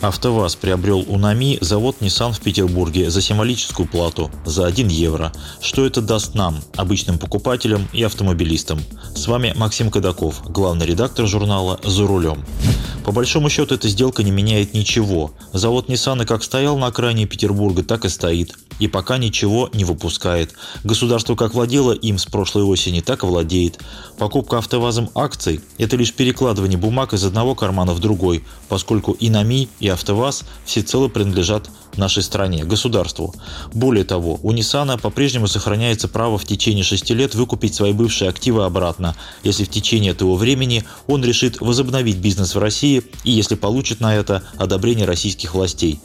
АвтоВАЗ приобрел у НАМИ завод Nissan в Петербурге за символическую плату – за 1 евро. Что это даст нам, обычным покупателям и автомобилистам? С вами Максим Кадаков, главный редактор журнала «За рулем». По большому счету эта сделка не меняет ничего. Завод Nissan как стоял на окраине Петербурга, так и стоит. И пока ничего не выпускает. Государство как владело им с прошлой осени, так и владеет. Покупка автовазом акций – это лишь перекладывание бумаг из одного кармана в другой, поскольку и НАМИ, и АвтоВАЗ всецело принадлежат нашей стране, государству. Более того, у Nissan по-прежнему сохраняется право в течение шести лет выкупить свои бывшие активы обратно, если в течение этого времени он решит возобновить бизнес в России и если получит на это одобрение российских властей.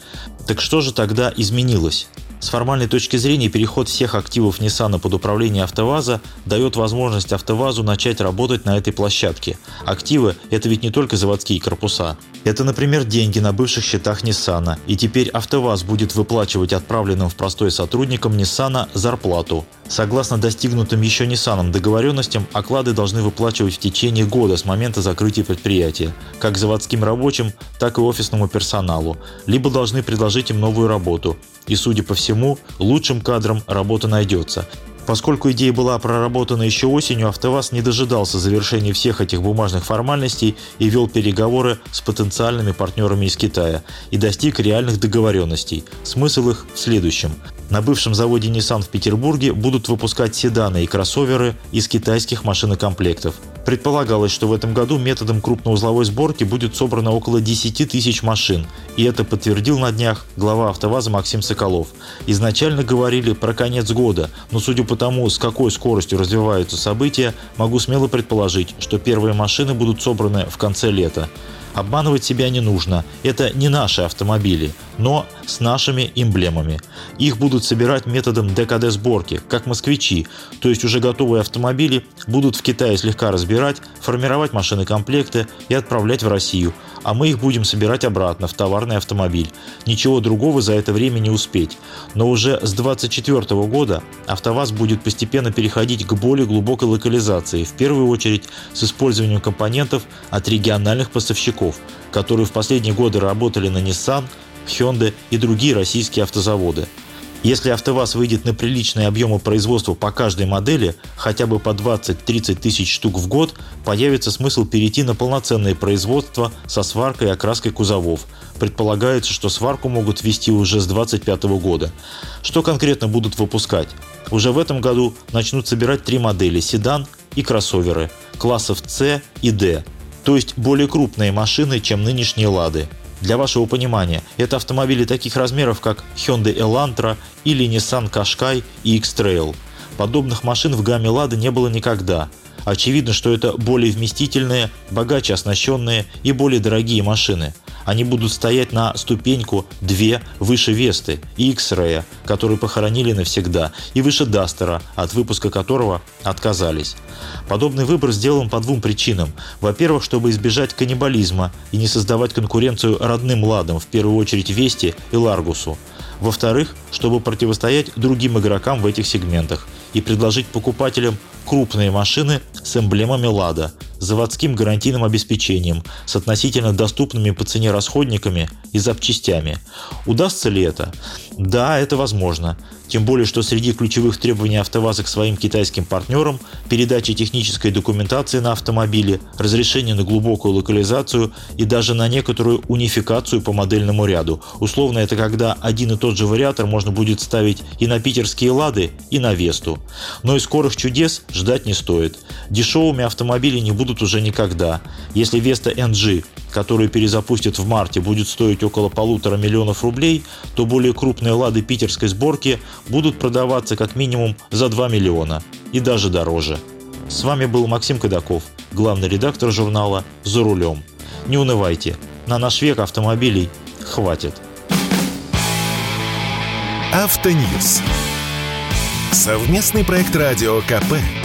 Так что же тогда изменилось? С формальной точки зрения переход всех активов Nissan под управление АвтоВАЗа дает возможность АвтоВАЗу начать работать на этой площадке. Активы – это ведь не только заводские корпуса. Это, например, деньги на бывших счетах Nissan. И теперь АвтоВАЗ будет выплачивать отправленным в простой сотрудникам Nissan зарплату. Согласно достигнутым еще Nissan договоренностям, оклады должны выплачивать в течение года с момента закрытия предприятия, как заводским рабочим, так и офисному персоналу, либо должны предложить им новую работу. И, судя по всему, лучшим кадрам работа найдется. Поскольку идея была проработана еще осенью, АвтоВАЗ не дожидался завершения всех этих бумажных формальностей и вел переговоры с потенциальными партнерами из Китая и достиг реальных договоренностей. Смысл их в следующем. На бывшем заводе Nissan в Петербурге будут выпускать седаны и кроссоверы из китайских машинокомплектов. Предполагалось, что в этом году методом крупноузловой сборки будет собрано около 10 тысяч машин, и это подтвердил на днях глава АвтоВАЗа Максим Соколов. Изначально говорили про конец года, но судя по тому, с какой скоростью развиваются события, могу смело предположить, что первые машины будут собраны в конце лета. Обманывать себя не нужно. Это не наши автомобили, но с нашими эмблемами. Их будут собирать методом ДКД-сборки, как москвичи, то есть уже готовые автомобили будут в Китае слегка разбирать, формировать машины комплекты и отправлять в Россию, а мы их будем собирать обратно в товарный автомобиль. Ничего другого за это время не успеть. Но уже с 2024 года АвтоВАЗ будет постепенно переходить к более глубокой локализации, в первую очередь с использованием компонентов от региональных поставщиков игроков, которые в последние годы работали на Nissan, Hyundai и другие российские автозаводы. Если АвтоВАЗ выйдет на приличные объемы производства по каждой модели, хотя бы по 20-30 тысяч штук в год, появится смысл перейти на полноценное производство со сваркой и окраской кузовов. Предполагается, что сварку могут ввести уже с 2025 года. Что конкретно будут выпускать? Уже в этом году начнут собирать три модели – седан и кроссоверы классов C и D то есть более крупные машины, чем нынешние «Лады». Для вашего понимания, это автомобили таких размеров, как Hyundai Elantra или Nissan Qashqai и X-Trail. Подобных машин в гамме «Лады» не было никогда. Очевидно, что это более вместительные, богаче оснащенные и более дорогие машины – они будут стоять на ступеньку две выше Весты X-Ray, которые похоронили навсегда, и выше Дастера, от выпуска которого отказались. Подобный выбор сделан по двум причинам. Во-первых, чтобы избежать каннибализма и не создавать конкуренцию родным ладам, в первую очередь Вести и Ларгусу. Во-вторых, чтобы противостоять другим игрокам в этих сегментах и предложить покупателям крупные машины с эмблемами «Лада», заводским гарантийным обеспечением, с относительно доступными по цене расходниками и запчастями. Удастся ли это? Да, это возможно. Тем более, что среди ключевых требований АвтоВАЗа к своим китайским партнерам передача технической документации на автомобиле, разрешение на глубокую локализацию и даже на некоторую унификацию по модельному ряду. Условно, это когда один и тот же вариатор можно будет ставить и на питерские «Лады», и на «Весту». Но и скорых чудес ждать не стоит. Дешевыми автомобили не будут уже никогда. Если «Веста NG», которую перезапустят в марте, будет стоить около полутора миллионов рублей, то более крупные «Лады» питерской сборки будут продаваться как минимум за 2 миллиона и даже дороже. С вами был Максим Кадаков, главный редактор журнала «За рулем». Не унывайте, на наш век автомобилей хватит. Автоньюз. Совместный проект радио КП.